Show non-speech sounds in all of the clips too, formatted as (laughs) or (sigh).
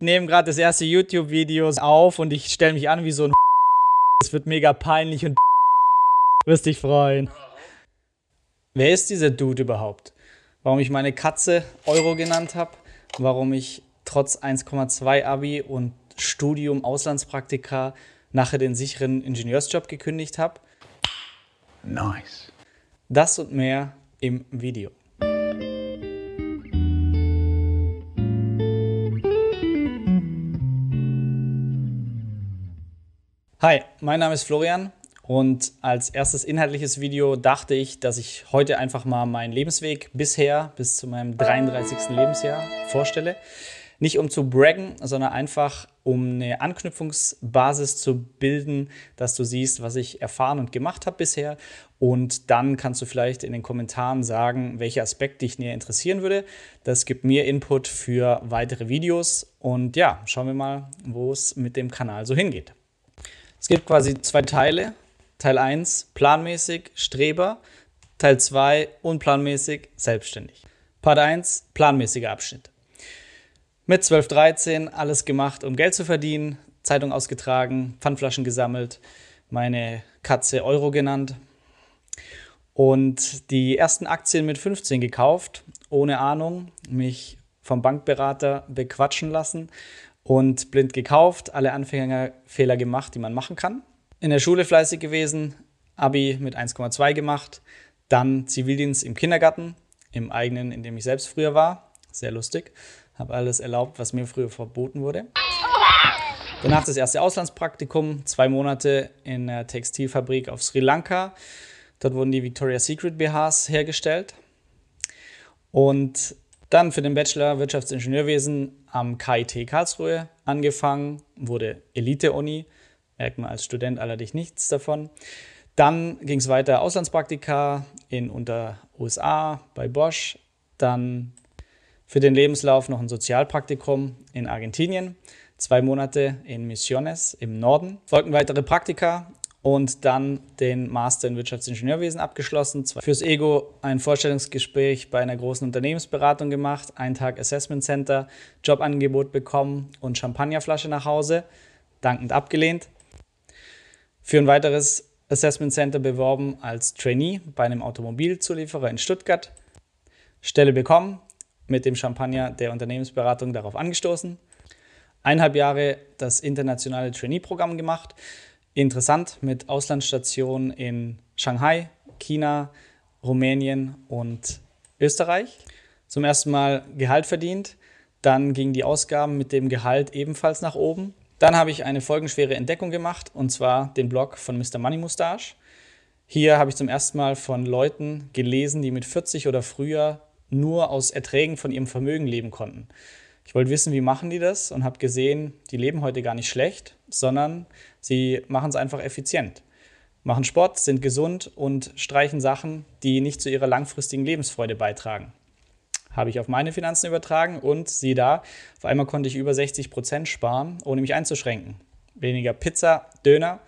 nehme gerade das erste YouTube-Video auf und ich stelle mich an wie so ein (laughs) Es wird mega peinlich und (laughs) wirst dich freuen. Wer ist dieser Dude überhaupt? Warum ich meine Katze Euro genannt habe? Warum ich trotz 1,2 Abi und Studium Auslandspraktika nachher den sicheren Ingenieursjob gekündigt habe? Nice. Das und mehr im Video. Hi, mein Name ist Florian und als erstes inhaltliches Video dachte ich, dass ich heute einfach mal meinen Lebensweg bisher bis zu meinem 33. Lebensjahr vorstelle. Nicht um zu braggen, sondern einfach um eine Anknüpfungsbasis zu bilden, dass du siehst, was ich erfahren und gemacht habe bisher. Und dann kannst du vielleicht in den Kommentaren sagen, welche Aspekte dich näher interessieren würde. Das gibt mir Input für weitere Videos. Und ja, schauen wir mal, wo es mit dem Kanal so hingeht. Es gibt quasi zwei Teile. Teil 1 planmäßig, Streber. Teil 2 unplanmäßig, selbstständig. Part 1 planmäßiger Abschnitt. Mit 12, 13 alles gemacht, um Geld zu verdienen. Zeitung ausgetragen, Pfandflaschen gesammelt, meine Katze Euro genannt. Und die ersten Aktien mit 15 gekauft, ohne Ahnung, mich vom Bankberater bequatschen lassen und blind gekauft, alle Anfängerfehler gemacht, die man machen kann. In der Schule fleißig gewesen, Abi mit 1,2 gemacht, dann Zivildienst im Kindergarten, im eigenen, in dem ich selbst früher war. Sehr lustig. Habe alles erlaubt, was mir früher verboten wurde. Danach das erste Auslandspraktikum, zwei Monate in der Textilfabrik auf Sri Lanka. Dort wurden die Victoria's Secret BHs hergestellt. Und dann für den Bachelor Wirtschaftsingenieurwesen am KIT Karlsruhe angefangen, wurde Elite-Uni, merkt man als Student allerdings nichts davon. Dann ging es weiter Auslandspraktika in unter USA bei Bosch, dann für den Lebenslauf noch ein Sozialpraktikum in Argentinien, zwei Monate in Misiones im Norden, folgten weitere Praktika und dann den Master in Wirtschaftsingenieurwesen abgeschlossen. Fürs Ego ein Vorstellungsgespräch bei einer großen Unternehmensberatung gemacht, einen Tag Assessment Center, Jobangebot bekommen und Champagnerflasche nach Hause, dankend abgelehnt. Für ein weiteres Assessment Center beworben als Trainee bei einem Automobilzulieferer in Stuttgart. Stelle bekommen, mit dem Champagner der Unternehmensberatung darauf angestoßen. Eineinhalb Jahre das internationale Trainee-Programm gemacht interessant mit Auslandsstationen in Shanghai, China, Rumänien und Österreich. Zum ersten Mal Gehalt verdient, dann gingen die Ausgaben mit dem Gehalt ebenfalls nach oben. Dann habe ich eine folgenschwere Entdeckung gemacht und zwar den Blog von Mr. Money Mustache. Hier habe ich zum ersten Mal von Leuten gelesen, die mit 40 oder früher nur aus Erträgen von ihrem Vermögen leben konnten. Ich wollte wissen, wie machen die das und habe gesehen, die leben heute gar nicht schlecht, sondern sie machen es einfach effizient. Machen Sport, sind gesund und streichen Sachen, die nicht zu ihrer langfristigen Lebensfreude beitragen. Habe ich auf meine Finanzen übertragen und sieh da, auf einmal konnte ich über 60 Prozent sparen, ohne mich einzuschränken. Weniger Pizza, Döner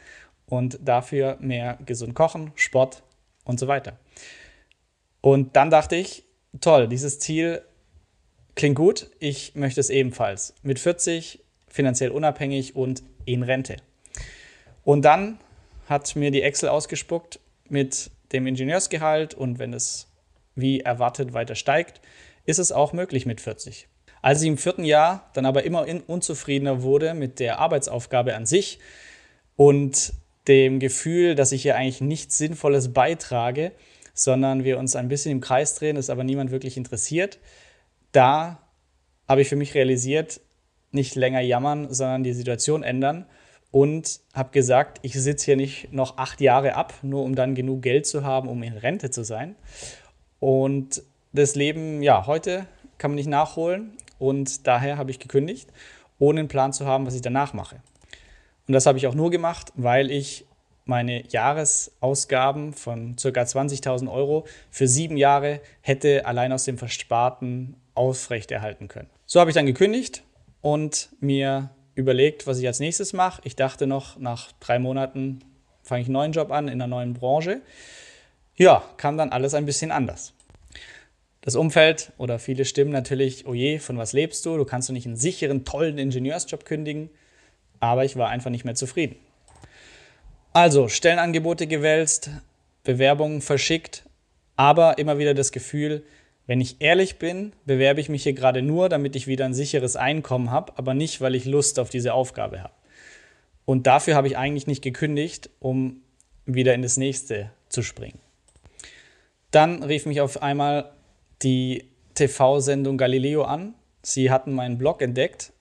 und dafür mehr gesund kochen, Sport und so weiter. Und dann dachte ich, toll, dieses Ziel Klingt gut, ich möchte es ebenfalls. Mit 40 finanziell unabhängig und in Rente. Und dann hat mir die Excel ausgespuckt mit dem Ingenieursgehalt und wenn es wie erwartet weiter steigt, ist es auch möglich mit 40. Als ich im vierten Jahr dann aber immer unzufriedener wurde mit der Arbeitsaufgabe an sich und dem Gefühl, dass ich hier eigentlich nichts Sinnvolles beitrage, sondern wir uns ein bisschen im Kreis drehen, es aber niemand wirklich interessiert, da habe ich für mich realisiert, nicht länger jammern, sondern die Situation ändern und habe gesagt, ich sitze hier nicht noch acht Jahre ab, nur um dann genug Geld zu haben, um in Rente zu sein. Und das Leben, ja, heute kann man nicht nachholen und daher habe ich gekündigt, ohne einen Plan zu haben, was ich danach mache. Und das habe ich auch nur gemacht, weil ich meine Jahresausgaben von ca. 20.000 Euro für sieben Jahre hätte allein aus dem Versparten aufrechterhalten können. So habe ich dann gekündigt und mir überlegt, was ich als nächstes mache. Ich dachte noch, nach drei Monaten fange ich einen neuen Job an in einer neuen Branche. Ja, kam dann alles ein bisschen anders. Das Umfeld oder viele stimmen natürlich, oh je, von was lebst du? Du kannst doch nicht einen sicheren, tollen Ingenieursjob kündigen. Aber ich war einfach nicht mehr zufrieden. Also Stellenangebote gewälzt, Bewerbungen verschickt, aber immer wieder das Gefühl, wenn ich ehrlich bin, bewerbe ich mich hier gerade nur, damit ich wieder ein sicheres Einkommen habe, aber nicht, weil ich Lust auf diese Aufgabe habe. Und dafür habe ich eigentlich nicht gekündigt, um wieder in das nächste zu springen. Dann rief mich auf einmal die TV-Sendung Galileo an. Sie hatten meinen Blog entdeckt,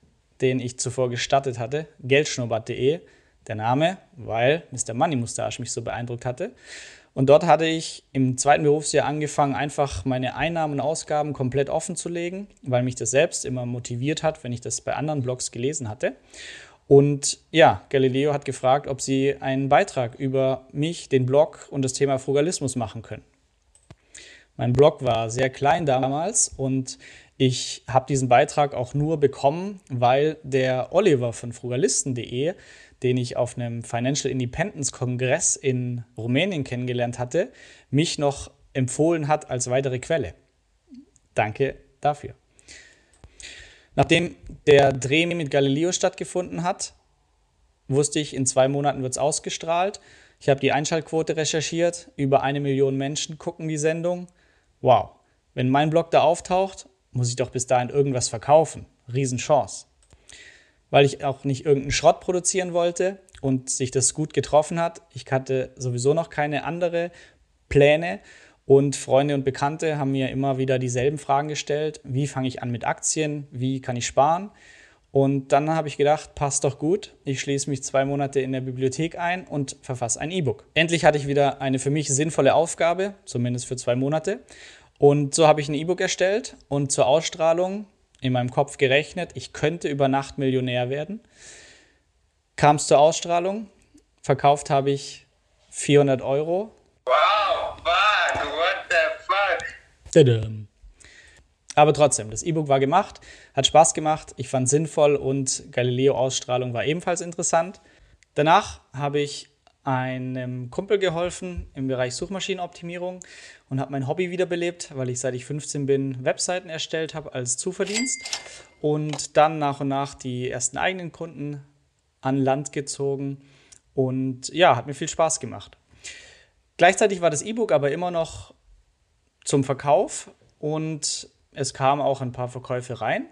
den ich zuvor gestartet hatte, geldschnurrbart.de. Der Name, weil Mr. Money Mustache mich so beeindruckt hatte. Und dort hatte ich im zweiten Berufsjahr angefangen, einfach meine Einnahmen und Ausgaben komplett offen zu legen, weil mich das selbst immer motiviert hat, wenn ich das bei anderen Blogs gelesen hatte. Und ja, Galileo hat gefragt, ob sie einen Beitrag über mich, den Blog und das Thema Frugalismus machen können. Mein Blog war sehr klein damals und ich habe diesen Beitrag auch nur bekommen, weil der Oliver von frugalisten.de, den ich auf einem Financial Independence Kongress in Rumänien kennengelernt hatte, mich noch empfohlen hat als weitere Quelle. Danke dafür. Nachdem der Dreh mit Galileo stattgefunden hat, wusste ich, in zwei Monaten wird es ausgestrahlt. Ich habe die Einschaltquote recherchiert. Über eine Million Menschen gucken die Sendung wow, wenn mein Blog da auftaucht, muss ich doch bis dahin irgendwas verkaufen. Riesenchance. Weil ich auch nicht irgendeinen Schrott produzieren wollte und sich das gut getroffen hat. Ich hatte sowieso noch keine andere Pläne und Freunde und Bekannte haben mir immer wieder dieselben Fragen gestellt. Wie fange ich an mit Aktien? Wie kann ich sparen? Und dann habe ich gedacht, passt doch gut. Ich schließe mich zwei Monate in der Bibliothek ein und verfasse ein E-Book. Endlich hatte ich wieder eine für mich sinnvolle Aufgabe, zumindest für zwei Monate. Und so habe ich ein E-Book erstellt und zur Ausstrahlung in meinem Kopf gerechnet, ich könnte über Nacht Millionär werden. Kam es zur Ausstrahlung, verkauft habe ich 400 Euro. Wow, fuck, what the fuck? Tadam. Aber trotzdem, das E-Book war gemacht, hat Spaß gemacht, ich fand es sinnvoll und Galileo-Ausstrahlung war ebenfalls interessant. Danach habe ich einem Kumpel geholfen im Bereich Suchmaschinenoptimierung und habe mein Hobby wiederbelebt, weil ich seit ich 15 bin Webseiten erstellt habe als Zuverdienst und dann nach und nach die ersten eigenen Kunden an Land gezogen und ja, hat mir viel Spaß gemacht. Gleichzeitig war das E-Book aber immer noch zum Verkauf und es kamen auch ein paar Verkäufe rein.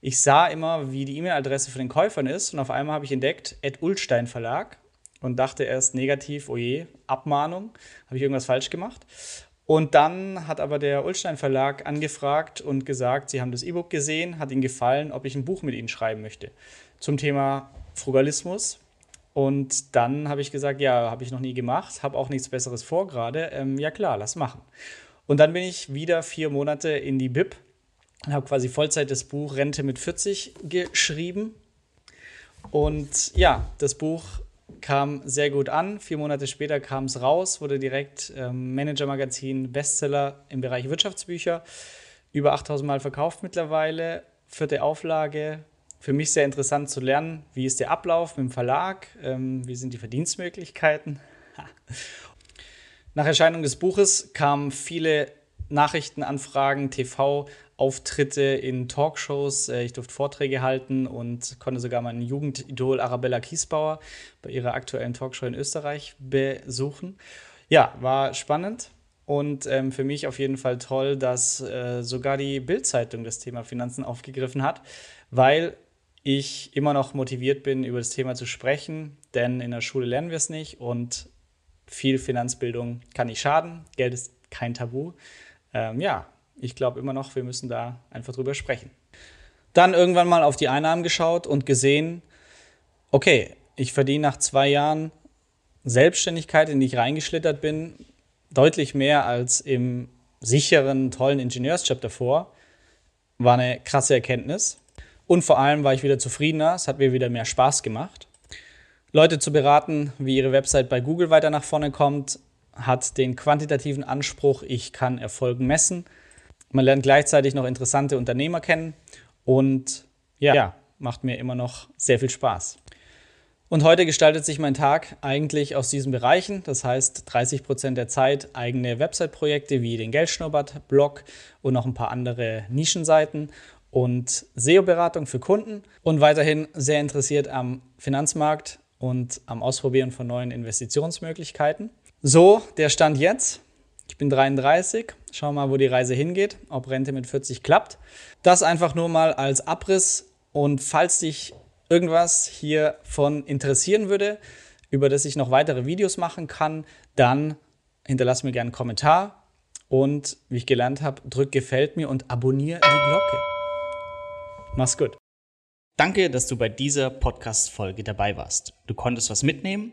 Ich sah immer, wie die E-Mail-Adresse von den Käufern ist und auf einmal habe ich entdeckt, Ed Ulstein Verlag und dachte erst negativ, oje, oh Abmahnung, habe ich irgendwas falsch gemacht. Und dann hat aber der Ulstein Verlag angefragt und gesagt, sie haben das E-Book gesehen, hat ihnen gefallen, ob ich ein Buch mit ihnen schreiben möchte zum Thema Frugalismus. Und dann habe ich gesagt, ja, habe ich noch nie gemacht, habe auch nichts Besseres vor gerade. Ähm, ja klar, lass machen. Und dann bin ich wieder vier Monate in die BIP und habe quasi Vollzeit das Buch Rente mit 40 geschrieben. Und ja, das Buch kam sehr gut an. Vier Monate später kam es raus, wurde direkt ähm, Manager-Magazin Bestseller im Bereich Wirtschaftsbücher. Über 8000 Mal verkauft mittlerweile. Vierte Auflage. Für mich sehr interessant zu lernen, wie ist der Ablauf mit dem Verlag, ähm, wie sind die Verdienstmöglichkeiten. (laughs) Nach Erscheinung des Buches kamen viele Nachrichtenanfragen, TV-Auftritte in Talkshows. Äh, ich durfte Vorträge halten und konnte sogar meinen Jugendidol Arabella Kiesbauer bei ihrer aktuellen Talkshow in Österreich besuchen. Ja, war spannend und ähm, für mich auf jeden Fall toll, dass äh, sogar die Bild-Zeitung das Thema Finanzen aufgegriffen hat, weil ich immer noch motiviert bin, über das Thema zu sprechen, denn in der Schule lernen wir es nicht und viel Finanzbildung kann nicht schaden. Geld ist kein Tabu. Ähm, ja, ich glaube immer noch, wir müssen da einfach drüber sprechen. Dann irgendwann mal auf die Einnahmen geschaut und gesehen, okay, ich verdiene nach zwei Jahren Selbstständigkeit, in die ich reingeschlittert bin, deutlich mehr als im sicheren, tollen Ingenieursjob davor. War eine krasse Erkenntnis. Und vor allem war ich wieder zufriedener, es hat mir wieder mehr Spaß gemacht. Leute zu beraten, wie ihre Website bei Google weiter nach vorne kommt, hat den quantitativen Anspruch, ich kann Erfolgen messen. Man lernt gleichzeitig noch interessante Unternehmer kennen und ja, ja, macht mir immer noch sehr viel Spaß. Und heute gestaltet sich mein Tag eigentlich aus diesen Bereichen. Das heißt, 30 Prozent der Zeit eigene Website-Projekte wie den Geldschnubbert-Blog und noch ein paar andere Nischenseiten und SEO-Beratung für Kunden und weiterhin sehr interessiert am Finanzmarkt und am Ausprobieren von neuen Investitionsmöglichkeiten. So, der Stand jetzt. Ich bin 33. Schau mal, wo die Reise hingeht, ob Rente mit 40 klappt. Das einfach nur mal als Abriss und falls dich irgendwas hiervon interessieren würde, über das ich noch weitere Videos machen kann, dann hinterlass mir gerne einen Kommentar und wie ich gelernt habe, drück gefällt mir und abonniere die Glocke. Mach's gut. Danke, dass du bei dieser Podcast-Folge dabei warst. Du konntest was mitnehmen,